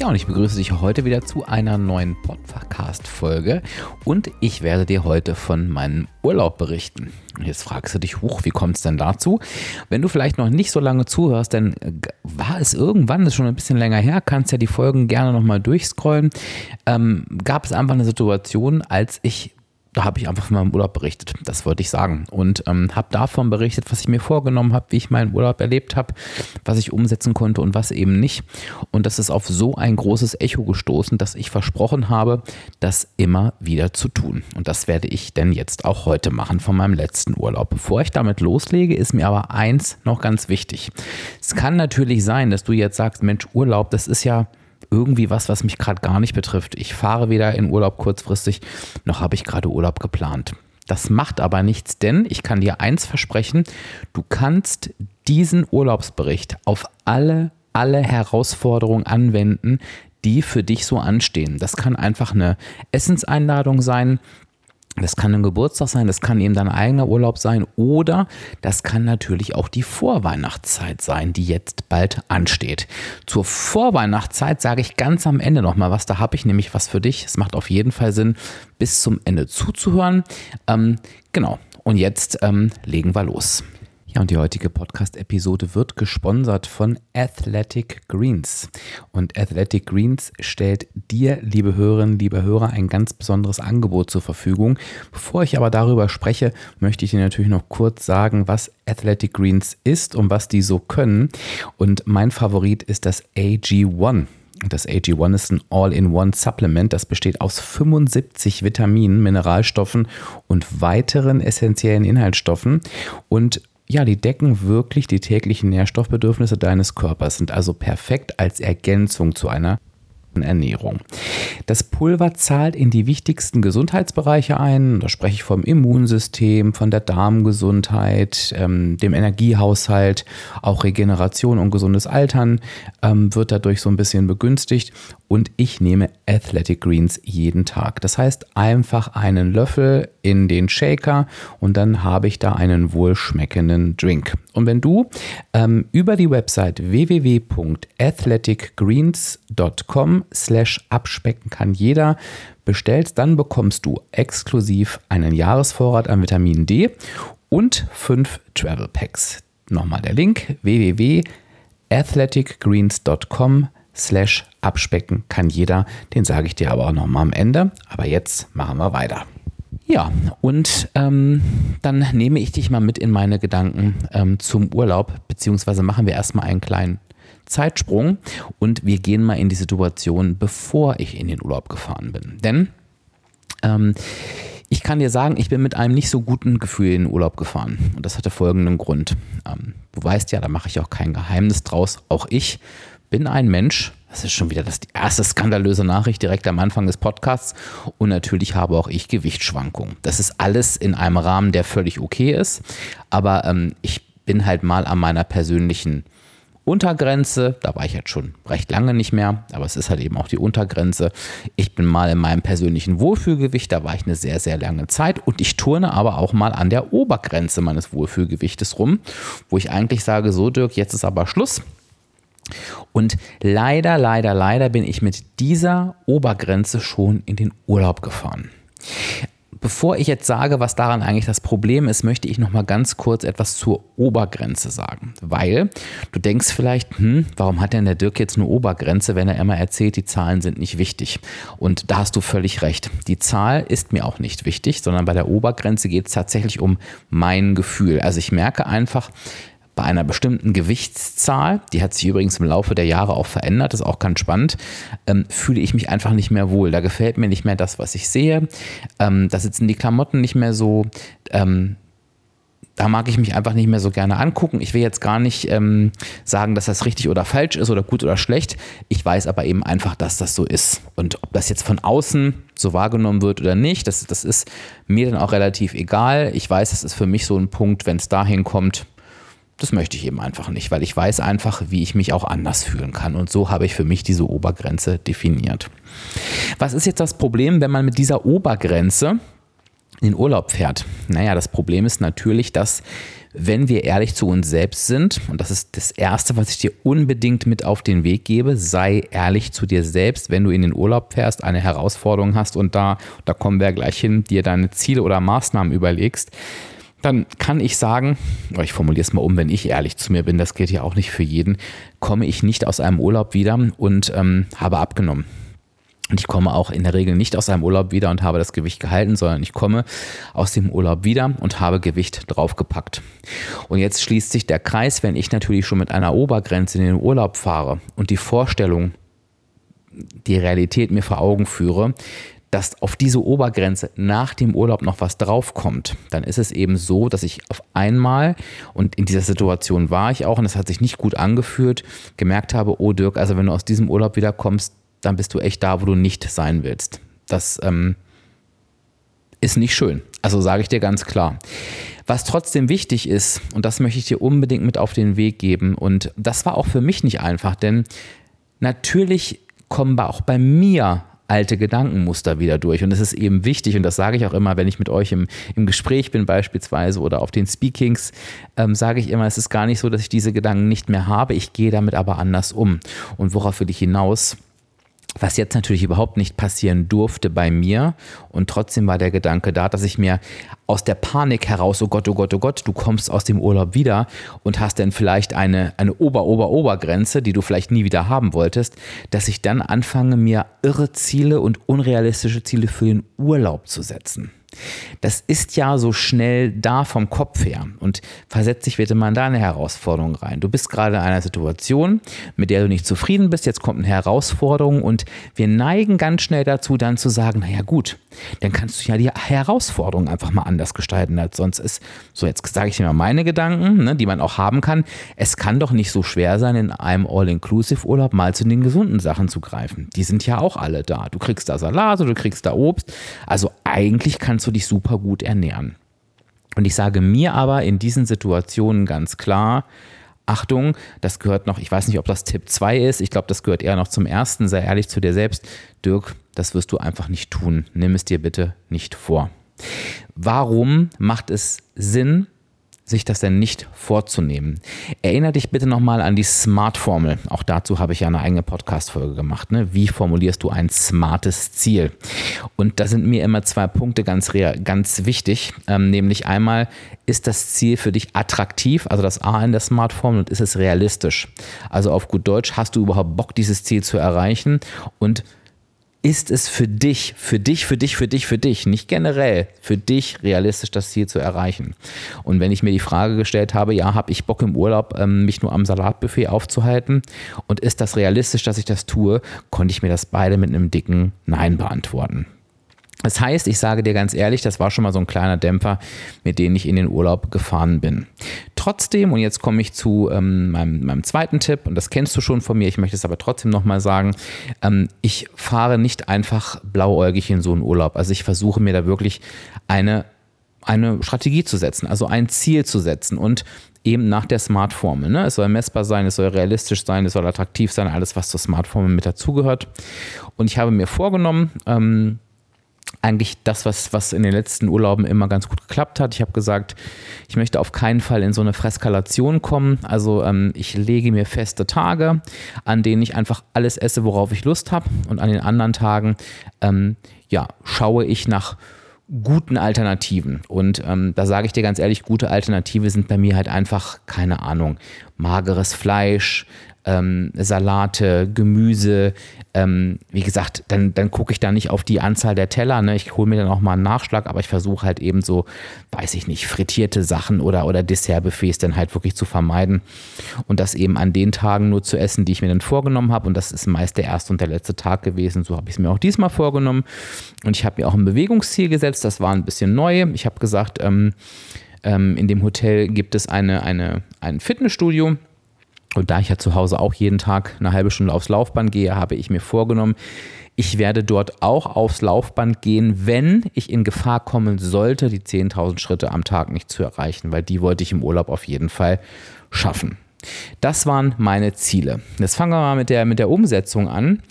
Ja, und ich begrüße dich heute wieder zu einer neuen Podcast-Folge und ich werde dir heute von meinem Urlaub berichten. Jetzt fragst du dich, huch, wie kommt es denn dazu? Wenn du vielleicht noch nicht so lange zuhörst, dann war es irgendwann, das ist schon ein bisschen länger her, kannst ja die Folgen gerne nochmal durchscrollen, ähm, gab es einfach eine Situation, als ich da habe ich einfach von meinem Urlaub berichtet. Das wollte ich sagen. Und ähm, habe davon berichtet, was ich mir vorgenommen habe, wie ich meinen Urlaub erlebt habe, was ich umsetzen konnte und was eben nicht. Und das ist auf so ein großes Echo gestoßen, dass ich versprochen habe, das immer wieder zu tun. Und das werde ich denn jetzt auch heute machen von meinem letzten Urlaub. Bevor ich damit loslege, ist mir aber eins noch ganz wichtig. Es kann natürlich sein, dass du jetzt sagst, Mensch, Urlaub, das ist ja irgendwie was, was mich gerade gar nicht betrifft. Ich fahre weder in Urlaub kurzfristig, noch habe ich gerade Urlaub geplant. Das macht aber nichts, denn ich kann dir eins versprechen, du kannst diesen Urlaubsbericht auf alle, alle Herausforderungen anwenden, die für dich so anstehen. Das kann einfach eine Essenseinladung sein, das kann ein Geburtstag sein, das kann eben dein eigener Urlaub sein oder das kann natürlich auch die Vorweihnachtszeit sein, die jetzt bald ansteht. Zur Vorweihnachtszeit sage ich ganz am Ende nochmal was, da habe ich nämlich was für dich. Es macht auf jeden Fall Sinn, bis zum Ende zuzuhören. Ähm, genau, und jetzt ähm, legen wir los. Ja, und die heutige Podcast-Episode wird gesponsert von Athletic Greens. Und Athletic Greens stellt dir, liebe Hörerinnen, liebe Hörer, ein ganz besonderes Angebot zur Verfügung. Bevor ich aber darüber spreche, möchte ich dir natürlich noch kurz sagen, was Athletic Greens ist und was die so können. Und mein Favorit ist das AG1. Das AG1 ist ein All-in-One-Supplement. Das besteht aus 75 Vitaminen, Mineralstoffen und weiteren essentiellen Inhaltsstoffen. Und ja, die decken wirklich die täglichen Nährstoffbedürfnisse deines Körpers, sind also perfekt als Ergänzung zu einer Ernährung. Das Pulver zahlt in die wichtigsten Gesundheitsbereiche ein. Da spreche ich vom Immunsystem, von der Darmgesundheit, ähm, dem Energiehaushalt, auch Regeneration und gesundes Altern ähm, wird dadurch so ein bisschen begünstigt. Und ich nehme Athletic Greens jeden Tag. Das heißt, einfach einen Löffel in den Shaker und dann habe ich da einen wohlschmeckenden Drink. Und wenn du ähm, über die Website www.athleticgreens.com slash abspecken kann jeder bestellst, dann bekommst du exklusiv einen Jahresvorrat an Vitamin D und fünf Travel Packs. Nochmal der Link www.athleticgreens.com slash abspecken kann jeder. Den sage ich dir aber auch nochmal am Ende. Aber jetzt machen wir weiter. Ja, und ähm, dann nehme ich dich mal mit in meine Gedanken ähm, zum Urlaub, beziehungsweise machen wir erstmal einen kleinen Zeitsprung und wir gehen mal in die Situation, bevor ich in den Urlaub gefahren bin. Denn ähm, ich kann dir sagen, ich bin mit einem nicht so guten Gefühl in den Urlaub gefahren. Und das hatte folgenden Grund. Ähm, du weißt ja, da mache ich auch kein Geheimnis draus. Auch ich bin ein Mensch, das ist schon wieder das, die erste skandalöse Nachricht direkt am Anfang des Podcasts. Und natürlich habe auch ich Gewichtsschwankungen. Das ist alles in einem Rahmen, der völlig okay ist. Aber ähm, ich bin halt mal an meiner persönlichen Untergrenze. Da war ich jetzt schon recht lange nicht mehr, aber es ist halt eben auch die Untergrenze. Ich bin mal in meinem persönlichen Wohlfühlgewicht, da war ich eine sehr, sehr lange Zeit und ich turne aber auch mal an der Obergrenze meines Wohlfühlgewichtes rum, wo ich eigentlich sage, so Dirk, jetzt ist aber Schluss. Und leider, leider, leider bin ich mit dieser Obergrenze schon in den Urlaub gefahren. Bevor ich jetzt sage, was daran eigentlich das Problem ist, möchte ich noch mal ganz kurz etwas zur Obergrenze sagen, weil du denkst vielleicht, hm, warum hat denn der Dirk jetzt eine Obergrenze, wenn er immer erzählt, die Zahlen sind nicht wichtig? Und da hast du völlig recht. Die Zahl ist mir auch nicht wichtig, sondern bei der Obergrenze geht es tatsächlich um mein Gefühl. Also ich merke einfach, bei einer bestimmten Gewichtszahl, die hat sich übrigens im Laufe der Jahre auch verändert, ist auch ganz spannend, ähm, fühle ich mich einfach nicht mehr wohl. Da gefällt mir nicht mehr das, was ich sehe. Ähm, da sitzen die Klamotten nicht mehr so. Ähm, da mag ich mich einfach nicht mehr so gerne angucken. Ich will jetzt gar nicht ähm, sagen, dass das richtig oder falsch ist oder gut oder schlecht. Ich weiß aber eben einfach, dass das so ist. Und ob das jetzt von außen so wahrgenommen wird oder nicht, das, das ist mir dann auch relativ egal. Ich weiß, das ist für mich so ein Punkt, wenn es dahin kommt, das möchte ich eben einfach nicht, weil ich weiß einfach, wie ich mich auch anders fühlen kann. Und so habe ich für mich diese Obergrenze definiert. Was ist jetzt das Problem, wenn man mit dieser Obergrenze in Urlaub fährt? Naja, das Problem ist natürlich, dass wenn wir ehrlich zu uns selbst sind, und das ist das Erste, was ich dir unbedingt mit auf den Weg gebe, sei ehrlich zu dir selbst, wenn du in den Urlaub fährst, eine Herausforderung hast und da, da kommen wir gleich hin, dir deine Ziele oder Maßnahmen überlegst, dann kann ich sagen, ich formuliere es mal um, wenn ich ehrlich zu mir bin, das gilt ja auch nicht für jeden, komme ich nicht aus einem Urlaub wieder und ähm, habe abgenommen. Und ich komme auch in der Regel nicht aus einem Urlaub wieder und habe das Gewicht gehalten, sondern ich komme aus dem Urlaub wieder und habe Gewicht draufgepackt. Und jetzt schließt sich der Kreis, wenn ich natürlich schon mit einer Obergrenze in den Urlaub fahre und die Vorstellung, die Realität mir vor Augen führe, dass auf diese Obergrenze nach dem Urlaub noch was draufkommt, dann ist es eben so, dass ich auf einmal, und in dieser Situation war ich auch, und es hat sich nicht gut angefühlt, gemerkt habe, oh Dirk, also wenn du aus diesem Urlaub wiederkommst, dann bist du echt da, wo du nicht sein willst. Das ähm, ist nicht schön. Also sage ich dir ganz klar. Was trotzdem wichtig ist, und das möchte ich dir unbedingt mit auf den Weg geben, und das war auch für mich nicht einfach, denn natürlich kommen auch bei mir alte Gedankenmuster wieder durch. Und es ist eben wichtig, und das sage ich auch immer, wenn ich mit euch im, im Gespräch bin beispielsweise oder auf den Speakings, ähm, sage ich immer, es ist gar nicht so, dass ich diese Gedanken nicht mehr habe, ich gehe damit aber anders um. Und worauf will ich hinaus? Was jetzt natürlich überhaupt nicht passieren durfte bei mir. Und trotzdem war der Gedanke da, dass ich mir aus der Panik heraus, oh Gott, oh Gott, oh Gott, du kommst aus dem Urlaub wieder und hast dann vielleicht eine, eine Ober-Ober-Obergrenze, die du vielleicht nie wieder haben wolltest, dass ich dann anfange, mir irre Ziele und unrealistische Ziele für den Urlaub zu setzen. Das ist ja so schnell da vom Kopf her und versetzt dich bitte mal in deine Herausforderung rein. Du bist gerade in einer Situation, mit der du nicht zufrieden bist, jetzt kommt eine Herausforderung und wir neigen ganz schnell dazu, dann zu sagen, naja gut, dann kannst du ja die Herausforderung einfach mal anders gestalten als sonst ist. So, jetzt sage ich dir mal meine Gedanken, ne, die man auch haben kann. Es kann doch nicht so schwer sein, in einem All-Inclusive-Urlaub mal zu den gesunden Sachen zu greifen. Die sind ja auch alle da. Du kriegst da Salat oder du kriegst da Obst. Also eigentlich kannst du dich super gut ernähren. Und ich sage mir aber in diesen Situationen ganz klar, Achtung, das gehört noch, ich weiß nicht, ob das Tipp 2 ist, ich glaube, das gehört eher noch zum ersten, sei ehrlich zu dir selbst. Dirk, das wirst du einfach nicht tun. Nimm es dir bitte nicht vor. Warum macht es Sinn, sich das denn nicht vorzunehmen. Erinnere dich bitte nochmal an die Smart-Formel. Auch dazu habe ich ja eine eigene Podcast-Folge gemacht. Ne? Wie formulierst du ein smartes Ziel? Und da sind mir immer zwei Punkte ganz, ganz wichtig. Ähm, nämlich einmal, ist das Ziel für dich attraktiv, also das A in der Smart-Formel, und ist es realistisch? Also auf gut Deutsch, hast du überhaupt Bock, dieses Ziel zu erreichen? Und ist es für dich, für dich, für dich, für dich, für dich, nicht generell, für dich realistisch, das Ziel zu erreichen? Und wenn ich mir die Frage gestellt habe, ja, habe ich Bock im Urlaub, ähm, mich nur am Salatbuffet aufzuhalten? Und ist das realistisch, dass ich das tue? Konnte ich mir das beide mit einem dicken Nein beantworten. Das heißt, ich sage dir ganz ehrlich, das war schon mal so ein kleiner Dämpfer, mit dem ich in den Urlaub gefahren bin. Trotzdem, und jetzt komme ich zu ähm, meinem, meinem, zweiten Tipp, und das kennst du schon von mir, ich möchte es aber trotzdem nochmal sagen, ähm, ich fahre nicht einfach blauäugig in so einen Urlaub. Also ich versuche mir da wirklich eine, eine Strategie zu setzen, also ein Ziel zu setzen und eben nach der Smart-Formel. Ne? Es soll messbar sein, es soll realistisch sein, es soll attraktiv sein, alles, was zur Smart-Formel mit dazugehört. Und ich habe mir vorgenommen, ähm, eigentlich das, was, was in den letzten Urlauben immer ganz gut geklappt hat. Ich habe gesagt, ich möchte auf keinen Fall in so eine Freskalation kommen. Also ähm, ich lege mir feste Tage, an denen ich einfach alles esse, worauf ich Lust habe. Und an den anderen Tagen ähm, ja, schaue ich nach guten Alternativen. Und ähm, da sage ich dir ganz ehrlich, gute Alternative sind bei mir halt einfach, keine Ahnung, mageres Fleisch, ähm, Salate, Gemüse. Ähm, wie gesagt, dann, dann gucke ich da nicht auf die Anzahl der Teller. Ne? Ich hole mir dann auch mal einen Nachschlag, aber ich versuche halt eben so, weiß ich nicht, frittierte Sachen oder, oder Dessertbuffets dann halt wirklich zu vermeiden und das eben an den Tagen nur zu essen, die ich mir dann vorgenommen habe. Und das ist meist der erste und der letzte Tag gewesen. So habe ich es mir auch diesmal vorgenommen. Und ich habe mir auch ein Bewegungsziel gesetzt. Das war ein bisschen neu. Ich habe gesagt, ähm, ähm, in dem Hotel gibt es eine, eine, ein Fitnessstudio. Und da ich ja zu Hause auch jeden Tag eine halbe Stunde aufs Laufband gehe, habe ich mir vorgenommen, ich werde dort auch aufs Laufband gehen, wenn ich in Gefahr kommen sollte, die 10.000 Schritte am Tag nicht zu erreichen, weil die wollte ich im Urlaub auf jeden Fall schaffen. Das waren meine Ziele. Jetzt fangen wir mal mit der, mit der Umsetzung an.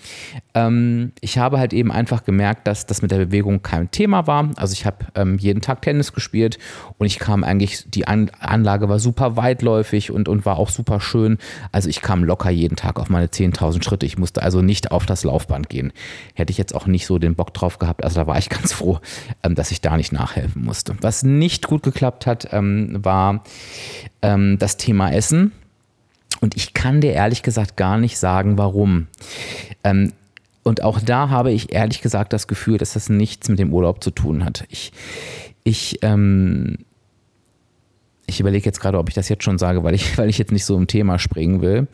Ähm, ich habe halt eben einfach gemerkt, dass das mit der Bewegung kein Thema war. Also ich habe ähm, jeden Tag Tennis gespielt und ich kam eigentlich, die An Anlage war super weitläufig und, und war auch super schön. Also ich kam locker jeden Tag auf meine 10.000 Schritte. Ich musste also nicht auf das Laufband gehen. Hätte ich jetzt auch nicht so den Bock drauf gehabt. Also da war ich ganz froh, ähm, dass ich da nicht nachhelfen musste. Was nicht gut geklappt hat, ähm, war ähm, das Thema Essen. Und ich kann dir ehrlich gesagt gar nicht sagen, warum. Ähm, und auch da habe ich ehrlich gesagt das Gefühl, dass das nichts mit dem Urlaub zu tun hat. Ich, ich, ähm, ich überlege jetzt gerade, ob ich das jetzt schon sage, weil ich, weil ich jetzt nicht so im Thema springen will.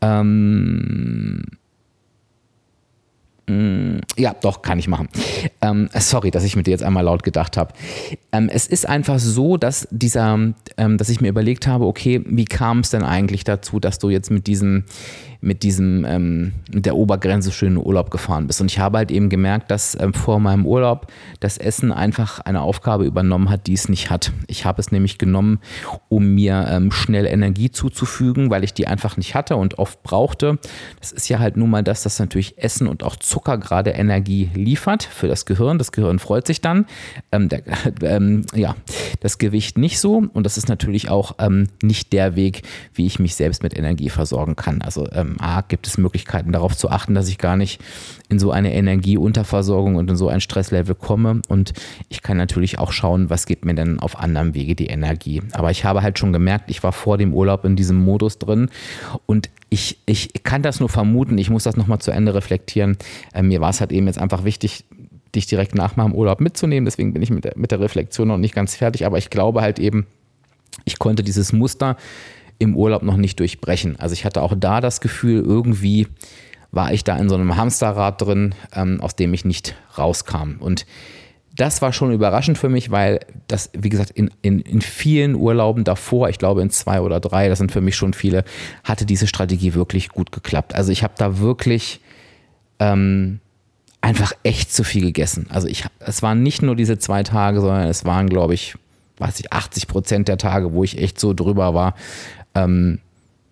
Ähm, ja, doch, kann ich machen. Ähm, sorry, dass ich mit dir jetzt einmal laut gedacht habe. Ähm, es ist einfach so, dass dieser, ähm, dass ich mir überlegt habe, okay, wie kam es denn eigentlich dazu, dass du jetzt mit diesem mit diesem, ähm, mit der Obergrenze schön in Urlaub gefahren bist. Und ich habe halt eben gemerkt, dass ähm, vor meinem Urlaub das Essen einfach eine Aufgabe übernommen hat, die es nicht hat. Ich habe es nämlich genommen, um mir ähm, schnell Energie zuzufügen, weil ich die einfach nicht hatte und oft brauchte. Das ist ja halt nun mal das, dass natürlich Essen und auch Zucker gerade Energie liefert für das Gehirn. Das Gehirn freut sich dann. Ähm, der, ähm, ja, das Gewicht nicht so. Und das ist natürlich auch ähm, nicht der Weg, wie ich mich selbst mit Energie versorgen kann. Also ähm, A, gibt es Möglichkeiten darauf zu achten, dass ich gar nicht in so eine Energieunterversorgung und in so ein Stresslevel komme. Und ich kann natürlich auch schauen, was gibt mir denn auf anderem Wege die Energie. Aber ich habe halt schon gemerkt, ich war vor dem Urlaub in diesem Modus drin und ich, ich kann das nur vermuten, ich muss das nochmal zu Ende reflektieren. Äh, mir war es halt eben jetzt einfach wichtig, dich direkt nach meinem Urlaub mitzunehmen. Deswegen bin ich mit der, mit der Reflexion noch nicht ganz fertig. Aber ich glaube halt eben, ich konnte dieses Muster im Urlaub noch nicht durchbrechen. Also ich hatte auch da das Gefühl, irgendwie war ich da in so einem Hamsterrad drin, ähm, aus dem ich nicht rauskam. Und das war schon überraschend für mich, weil das, wie gesagt, in, in, in vielen Urlauben davor, ich glaube in zwei oder drei, das sind für mich schon viele, hatte diese Strategie wirklich gut geklappt. Also ich habe da wirklich ähm, einfach echt zu viel gegessen. Also ich, es waren nicht nur diese zwei Tage, sondern es waren, glaube ich, weiß ich, 80 Prozent der Tage, wo ich echt so drüber war. Ähm,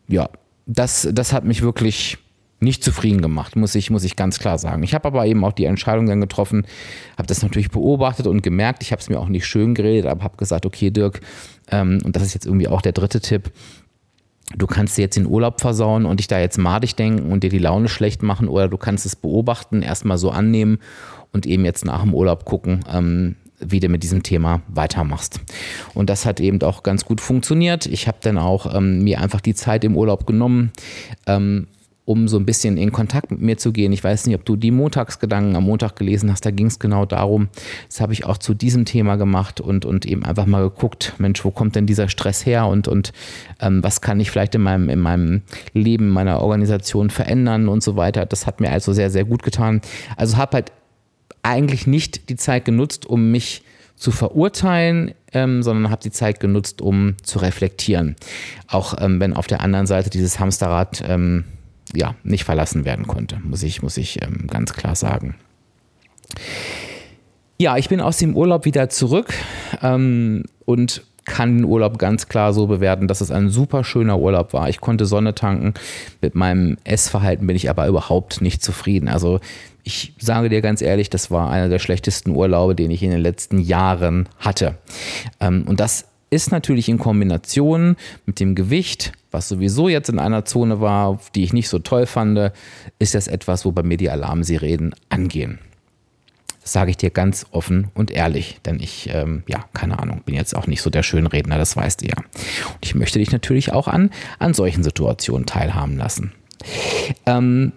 ja, das, das hat mich wirklich nicht zufrieden gemacht, muss ich, muss ich ganz klar sagen. Ich habe aber eben auch die Entscheidung dann getroffen, habe das natürlich beobachtet und gemerkt, ich habe es mir auch nicht schön geredet, aber habe gesagt, okay Dirk, ähm, und das ist jetzt irgendwie auch der dritte Tipp, du kannst dir jetzt den Urlaub versauen und dich da jetzt madig denken und dir die Laune schlecht machen oder du kannst es beobachten, erstmal so annehmen und eben jetzt nach dem Urlaub gucken, ähm, wie du mit diesem Thema weitermachst. Und das hat eben auch ganz gut funktioniert. Ich habe dann auch ähm, mir einfach die Zeit im Urlaub genommen, ähm, um so ein bisschen in Kontakt mit mir zu gehen. Ich weiß nicht, ob du die Montagsgedanken am Montag gelesen hast, da ging es genau darum. Das habe ich auch zu diesem Thema gemacht und, und eben einfach mal geguckt, Mensch, wo kommt denn dieser Stress her und, und ähm, was kann ich vielleicht in meinem, in meinem Leben, meiner Organisation verändern und so weiter. Das hat mir also sehr, sehr gut getan. Also habe halt eigentlich nicht die Zeit genutzt, um mich zu verurteilen, ähm, sondern habe die Zeit genutzt, um zu reflektieren. Auch ähm, wenn auf der anderen Seite dieses Hamsterrad ähm, ja, nicht verlassen werden konnte, muss ich, muss ich ähm, ganz klar sagen. Ja, ich bin aus dem Urlaub wieder zurück ähm, und kann den Urlaub ganz klar so bewerten, dass es ein super schöner Urlaub war. Ich konnte Sonne tanken. Mit meinem Essverhalten bin ich aber überhaupt nicht zufrieden. Also ich sage dir ganz ehrlich, das war einer der schlechtesten Urlaube, den ich in den letzten Jahren hatte. Ähm, und das ist natürlich in Kombination mit dem Gewicht, was sowieso jetzt in einer Zone war, die ich nicht so toll fand, ist das etwas, wo bei mir die Alarmsirenen angehen. Das sage ich dir ganz offen und ehrlich, denn ich, ähm, ja, keine Ahnung, bin jetzt auch nicht so der Schönredner, das weißt du ja. Und ich möchte dich natürlich auch an, an solchen Situationen teilhaben lassen. Ähm,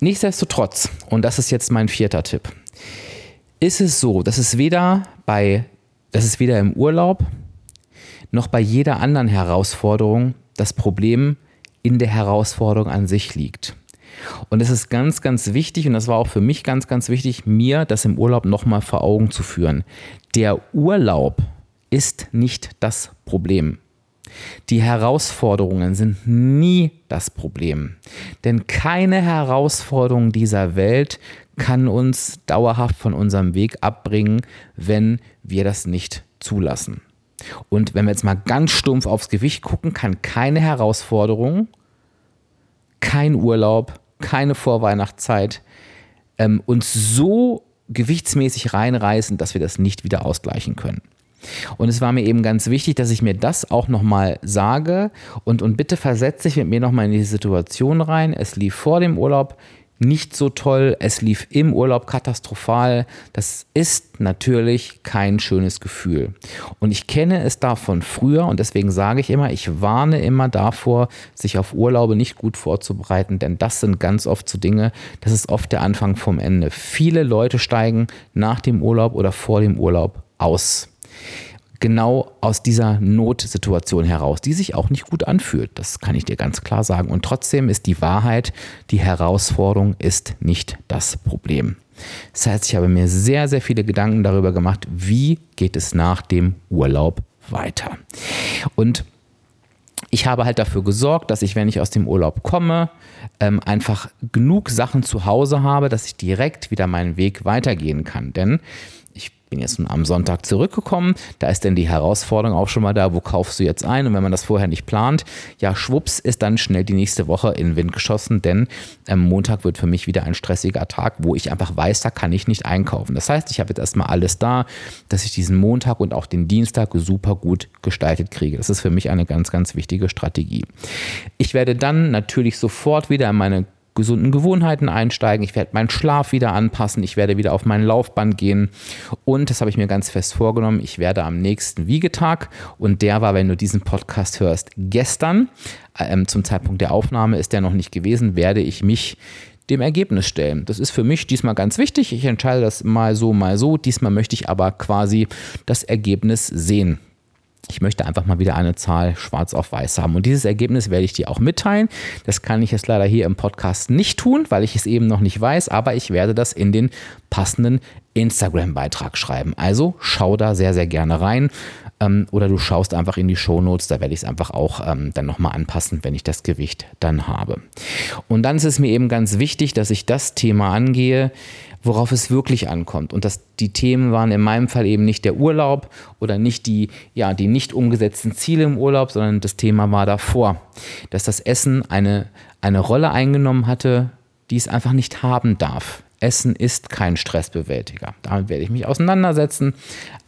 Nichtsdestotrotz, und das ist jetzt mein vierter Tipp, ist es so, dass es weder bei, dass es weder im Urlaub noch bei jeder anderen Herausforderung das Problem in der Herausforderung an sich liegt. Und es ist ganz, ganz wichtig, und das war auch für mich ganz, ganz wichtig, mir das im Urlaub nochmal vor Augen zu führen. Der Urlaub ist nicht das Problem. Die Herausforderungen sind nie das Problem. Denn keine Herausforderung dieser Welt kann uns dauerhaft von unserem Weg abbringen, wenn wir das nicht zulassen. Und wenn wir jetzt mal ganz stumpf aufs Gewicht gucken, kann keine Herausforderung, kein Urlaub, keine Vorweihnachtszeit ähm, uns so gewichtsmäßig reinreißen, dass wir das nicht wieder ausgleichen können. Und es war mir eben ganz wichtig, dass ich mir das auch nochmal sage und, und bitte versetze dich mit mir nochmal in die Situation rein. Es lief vor dem Urlaub nicht so toll, es lief im Urlaub katastrophal. Das ist natürlich kein schönes Gefühl. Und ich kenne es davon früher und deswegen sage ich immer, ich warne immer davor, sich auf Urlaube nicht gut vorzubereiten, denn das sind ganz oft so Dinge, das ist oft der Anfang vom Ende. Viele Leute steigen nach dem Urlaub oder vor dem Urlaub aus genau aus dieser Notsituation heraus, die sich auch nicht gut anfühlt. Das kann ich dir ganz klar sagen. Und trotzdem ist die Wahrheit, die Herausforderung ist nicht das Problem. Das heißt, ich habe mir sehr, sehr viele Gedanken darüber gemacht, wie geht es nach dem Urlaub weiter. Und ich habe halt dafür gesorgt, dass ich, wenn ich aus dem Urlaub komme, ähm, einfach genug Sachen zu Hause habe, dass ich direkt wieder meinen Weg weitergehen kann. Denn bin jetzt am Sonntag zurückgekommen. Da ist dann die Herausforderung auch schon mal da, wo kaufst du jetzt ein? Und wenn man das vorher nicht plant, ja, schwupps, ist dann schnell die nächste Woche in den Wind geschossen, denn ähm, Montag wird für mich wieder ein stressiger Tag, wo ich einfach weiß, da kann ich nicht einkaufen. Das heißt, ich habe jetzt erstmal alles da, dass ich diesen Montag und auch den Dienstag super gut gestaltet kriege. Das ist für mich eine ganz, ganz wichtige Strategie. Ich werde dann natürlich sofort wieder in meine gesunden Gewohnheiten einsteigen, ich werde meinen Schlaf wieder anpassen, ich werde wieder auf meinen Laufband gehen und das habe ich mir ganz fest vorgenommen, ich werde am nächsten Wiegetag und der war, wenn du diesen Podcast hörst, gestern, ähm, zum Zeitpunkt der Aufnahme ist der noch nicht gewesen, werde ich mich dem Ergebnis stellen. Das ist für mich diesmal ganz wichtig. Ich entscheide das mal so, mal so. Diesmal möchte ich aber quasi das Ergebnis sehen. Ich möchte einfach mal wieder eine Zahl schwarz auf weiß haben. Und dieses Ergebnis werde ich dir auch mitteilen. Das kann ich jetzt leider hier im Podcast nicht tun, weil ich es eben noch nicht weiß, aber ich werde das in den passenden Instagram-Beitrag schreiben. Also schau da sehr, sehr gerne rein. Ähm, oder du schaust einfach in die Show Notes, da werde ich es einfach auch ähm, dann nochmal anpassen, wenn ich das Gewicht dann habe. Und dann ist es mir eben ganz wichtig, dass ich das Thema angehe, worauf es wirklich ankommt. Und dass die Themen waren in meinem Fall eben nicht der Urlaub oder nicht die, ja, die nicht umgesetzten Ziele im Urlaub, sondern das Thema war davor, dass das Essen eine, eine Rolle eingenommen hatte, die es einfach nicht haben darf. Essen ist kein Stressbewältiger. Damit werde ich mich auseinandersetzen,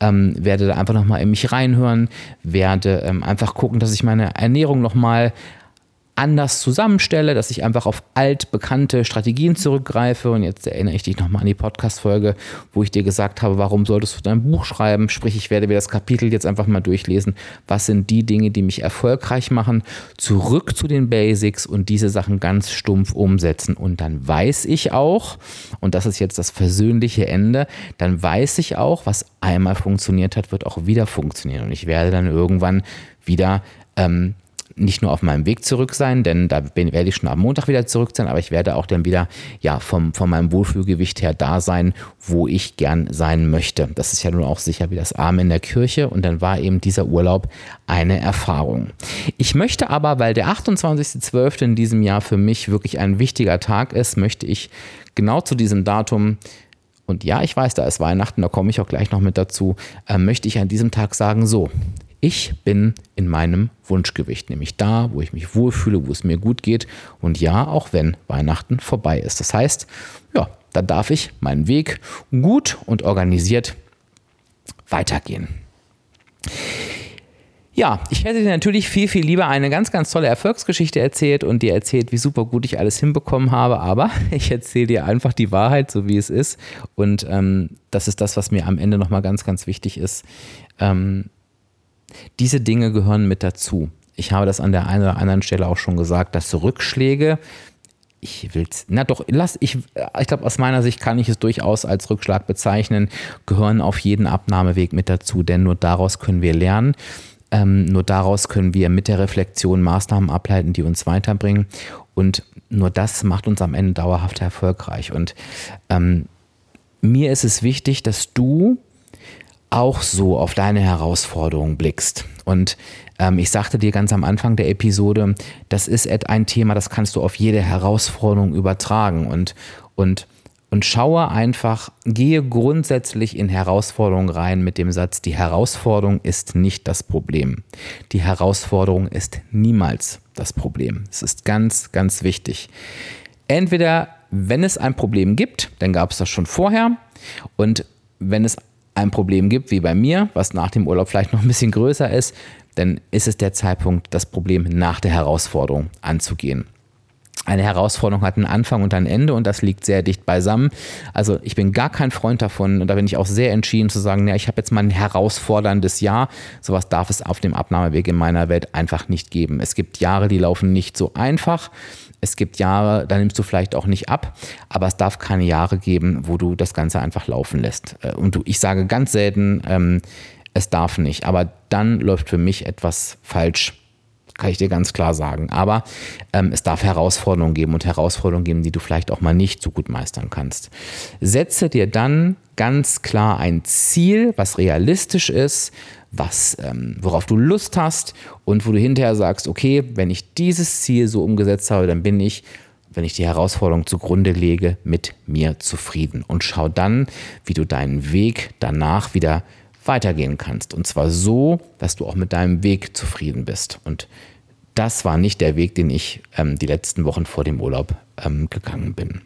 ähm, werde da einfach nochmal in mich reinhören, werde ähm, einfach gucken, dass ich meine Ernährung nochmal anders zusammenstelle, dass ich einfach auf altbekannte Strategien zurückgreife. Und jetzt erinnere ich dich nochmal an die Podcast-Folge, wo ich dir gesagt habe, warum solltest du dein Buch schreiben? Sprich, ich werde mir das Kapitel jetzt einfach mal durchlesen. Was sind die Dinge, die mich erfolgreich machen? Zurück zu den Basics und diese Sachen ganz stumpf umsetzen. Und dann weiß ich auch, und das ist jetzt das versöhnliche Ende, dann weiß ich auch, was einmal funktioniert hat, wird auch wieder funktionieren. Und ich werde dann irgendwann wieder ähm, nicht nur auf meinem Weg zurück sein, denn da bin, werde ich schon am Montag wieder zurück sein, aber ich werde auch dann wieder ja, vom, von meinem Wohlfühlgewicht her da sein, wo ich gern sein möchte. Das ist ja nun auch sicher wie das Arm in der Kirche und dann war eben dieser Urlaub eine Erfahrung. Ich möchte aber, weil der 28.12. in diesem Jahr für mich wirklich ein wichtiger Tag ist, möchte ich genau zu diesem Datum und ja, ich weiß, da ist Weihnachten, da komme ich auch gleich noch mit dazu, äh, möchte ich an diesem Tag sagen, so, ich bin in meinem Wunschgewicht, nämlich da, wo ich mich wohlfühle, wo es mir gut geht. Und ja, auch wenn Weihnachten vorbei ist. Das heißt, ja, da darf ich meinen Weg gut und organisiert weitergehen. Ja, ich hätte dir natürlich viel, viel lieber eine ganz, ganz tolle Erfolgsgeschichte erzählt und dir erzählt, wie super gut ich alles hinbekommen habe, aber ich erzähle dir einfach die Wahrheit, so wie es ist. Und ähm, das ist das, was mir am Ende nochmal ganz, ganz wichtig ist. Ähm, diese Dinge gehören mit dazu. Ich habe das an der einen oder anderen Stelle auch schon gesagt, dass Rückschläge, ich will es, na doch, lass, ich, ich glaube, aus meiner Sicht kann ich es durchaus als Rückschlag bezeichnen, gehören auf jeden Abnahmeweg mit dazu, denn nur daraus können wir lernen. Ähm, nur daraus können wir mit der Reflexion Maßnahmen ableiten, die uns weiterbringen. Und nur das macht uns am Ende dauerhaft erfolgreich. Und ähm, mir ist es wichtig, dass du auch so auf deine Herausforderungen blickst. Und ähm, ich sagte dir ganz am Anfang der Episode, das ist ein Thema, das kannst du auf jede Herausforderung übertragen. Und, und und schaue einfach, gehe grundsätzlich in Herausforderungen rein mit dem Satz, die Herausforderung ist nicht das Problem. Die Herausforderung ist niemals das Problem. Es ist ganz, ganz wichtig. Entweder, wenn es ein Problem gibt, dann gab es das schon vorher. Und wenn es ein Problem gibt, wie bei mir, was nach dem Urlaub vielleicht noch ein bisschen größer ist, dann ist es der Zeitpunkt, das Problem nach der Herausforderung anzugehen eine Herausforderung hat einen Anfang und ein Ende und das liegt sehr dicht beisammen. Also ich bin gar kein Freund davon und da bin ich auch sehr entschieden zu sagen, ja, ich habe jetzt mal ein herausforderndes Jahr. Sowas darf es auf dem Abnahmeweg in meiner Welt einfach nicht geben. Es gibt Jahre, die laufen nicht so einfach. Es gibt Jahre, da nimmst du vielleicht auch nicht ab, aber es darf keine Jahre geben, wo du das Ganze einfach laufen lässt. Äh, und du, ich sage ganz selten, ähm, es darf nicht, aber dann läuft für mich etwas falsch kann ich dir ganz klar sagen. Aber ähm, es darf Herausforderungen geben und Herausforderungen geben, die du vielleicht auch mal nicht so gut meistern kannst. Setze dir dann ganz klar ein Ziel, was realistisch ist, was, ähm, worauf du Lust hast und wo du hinterher sagst, okay, wenn ich dieses Ziel so umgesetzt habe, dann bin ich wenn ich die Herausforderung zugrunde lege, mit mir zufrieden. Und schau dann, wie du deinen Weg danach wieder weitergehen kannst. Und zwar so, dass du auch mit deinem Weg zufrieden bist. Und das war nicht der Weg, den ich ähm, die letzten Wochen vor dem Urlaub ähm, gegangen bin.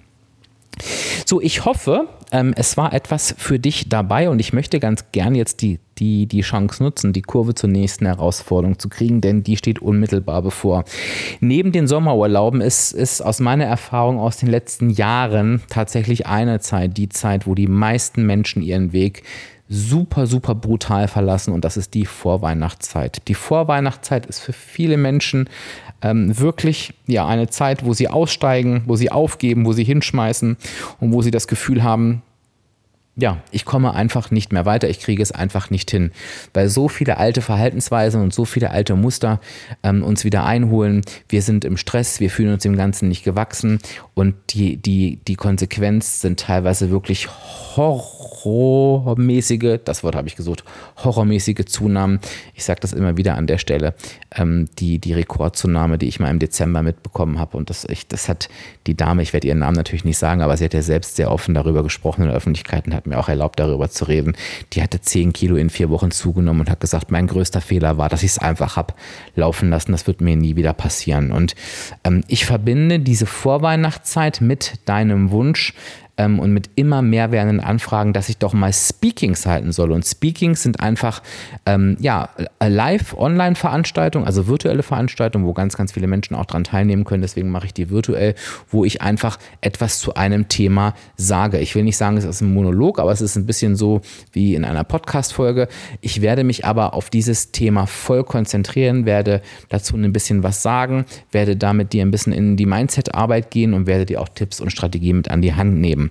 So, ich hoffe, ähm, es war etwas für dich dabei und ich möchte ganz gern jetzt die, die, die Chance nutzen, die Kurve zur nächsten Herausforderung zu kriegen, denn die steht unmittelbar bevor. Neben den Sommerurlauben ist, ist aus meiner Erfahrung aus den letzten Jahren tatsächlich eine Zeit, die Zeit, wo die meisten Menschen ihren Weg super, super brutal verlassen und das ist die Vorweihnachtszeit. Die Vorweihnachtszeit ist für viele Menschen ähm, wirklich ja eine Zeit, wo sie aussteigen, wo sie aufgeben, wo sie hinschmeißen und wo sie das Gefühl haben, ja, ich komme einfach nicht mehr weiter, ich kriege es einfach nicht hin, weil so viele alte Verhaltensweisen und so viele alte Muster ähm, uns wieder einholen. Wir sind im Stress, wir fühlen uns dem Ganzen nicht gewachsen und die, die, die Konsequenz sind teilweise wirklich horrormäßige, das Wort habe ich gesucht, horrormäßige Zunahmen. Ich sage das immer wieder an der Stelle, ähm, die, die Rekordzunahme, die ich mal im Dezember mitbekommen habe und das, ich, das hat die Dame, ich werde ihren Namen natürlich nicht sagen, aber sie hat ja selbst sehr offen darüber gesprochen in der Öffentlichkeit und hat mir auch erlaubt, darüber zu reden. Die hatte 10 Kilo in vier Wochen zugenommen und hat gesagt, mein größter Fehler war, dass ich es einfach habe laufen lassen. Das wird mir nie wieder passieren. Und ähm, ich verbinde diese Vorweihnachtszeit mit deinem Wunsch, ähm, und mit immer mehr werdenden Anfragen, dass ich doch mal Speakings halten soll. Und Speakings sind einfach ähm, ja, Live-Online-Veranstaltungen, also virtuelle Veranstaltungen, wo ganz, ganz viele Menschen auch daran teilnehmen können. Deswegen mache ich die virtuell, wo ich einfach etwas zu einem Thema sage. Ich will nicht sagen, es ist ein Monolog, aber es ist ein bisschen so wie in einer Podcast-Folge. Ich werde mich aber auf dieses Thema voll konzentrieren, werde dazu ein bisschen was sagen, werde damit dir ein bisschen in die Mindset-Arbeit gehen und werde dir auch Tipps und Strategien mit an die Hand nehmen.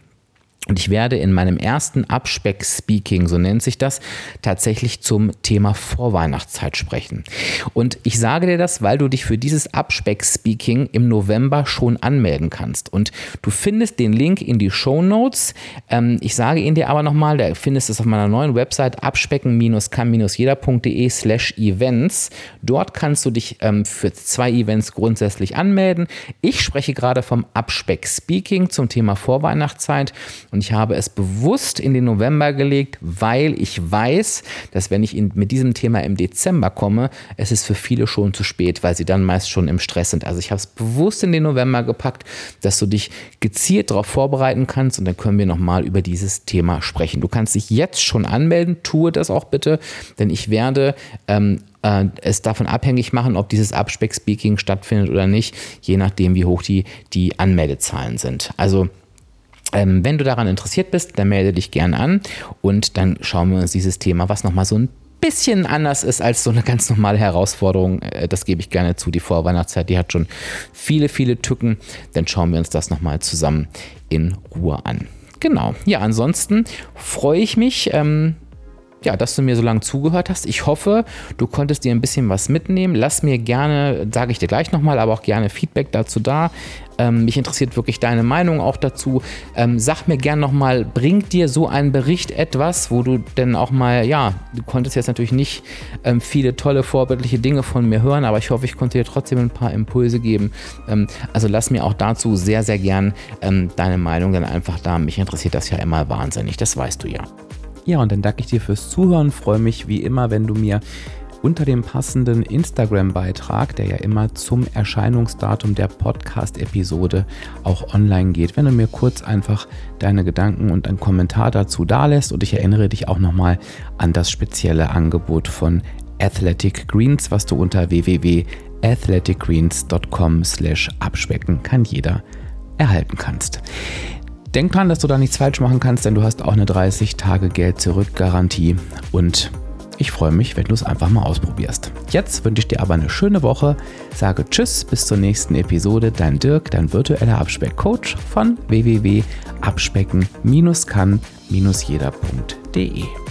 Und ich werde in meinem ersten Abspeck-Speaking, so nennt sich das, tatsächlich zum Thema Vorweihnachtszeit sprechen. Und ich sage dir das, weil du dich für dieses Abspeck-Speaking im November schon anmelden kannst. Und du findest den Link in die Show Notes. Ähm, ich sage ihn dir aber nochmal, da findest du es auf meiner neuen Website abspecken-kann-jeder.de slash events. Dort kannst du dich ähm, für zwei Events grundsätzlich anmelden. Ich spreche gerade vom Abspeck-Speaking zum Thema Vorweihnachtszeit. Und ich habe es bewusst in den November gelegt, weil ich weiß, dass wenn ich mit diesem Thema im Dezember komme, es ist für viele schon zu spät, weil sie dann meist schon im Stress sind. Also ich habe es bewusst in den November gepackt, dass du dich gezielt darauf vorbereiten kannst und dann können wir nochmal über dieses Thema sprechen. Du kannst dich jetzt schon anmelden, tue das auch bitte, denn ich werde ähm, äh, es davon abhängig machen, ob dieses Abspeck-Speaking stattfindet oder nicht, je nachdem, wie hoch die, die Anmeldezahlen sind. Also ähm, wenn du daran interessiert bist, dann melde dich gerne an und dann schauen wir uns dieses Thema, was nochmal so ein bisschen anders ist als so eine ganz normale Herausforderung. Äh, das gebe ich gerne zu. Die Vorweihnachtszeit, die hat schon viele, viele Tücken. Dann schauen wir uns das nochmal zusammen in Ruhe an. Genau. Ja, ansonsten freue ich mich. Ähm, ja, dass du mir so lange zugehört hast. Ich hoffe, du konntest dir ein bisschen was mitnehmen. Lass mir gerne, sage ich dir gleich nochmal, aber auch gerne Feedback dazu da. Ähm, mich interessiert wirklich deine Meinung auch dazu. Ähm, sag mir gerne nochmal, bringt dir so ein Bericht etwas, wo du denn auch mal, ja, du konntest jetzt natürlich nicht ähm, viele tolle, vorbildliche Dinge von mir hören, aber ich hoffe, ich konnte dir trotzdem ein paar Impulse geben. Ähm, also lass mir auch dazu sehr, sehr gern ähm, deine Meinung dann einfach da. Mich interessiert das ja immer wahnsinnig, das weißt du ja. Ja, und dann danke ich dir fürs Zuhören. Freue mich wie immer, wenn du mir unter dem passenden Instagram-Beitrag, der ja immer zum Erscheinungsdatum der Podcast-Episode auch online geht, wenn du mir kurz einfach deine Gedanken und einen Kommentar dazu dalässt. Und ich erinnere dich auch nochmal an das spezielle Angebot von Athletic Greens, was du unter www.athleticgreens.com slash abspecken kann jeder erhalten kannst. Denk dran, dass du da nichts falsch machen kannst, denn du hast auch eine 30 Tage Geld zurück Garantie und ich freue mich, wenn du es einfach mal ausprobierst. Jetzt wünsche ich dir aber eine schöne Woche. Sage Tschüss, bis zur nächsten Episode. Dein Dirk, dein virtueller Abspeck-Coach von www.abspecken-kann-jeder.de.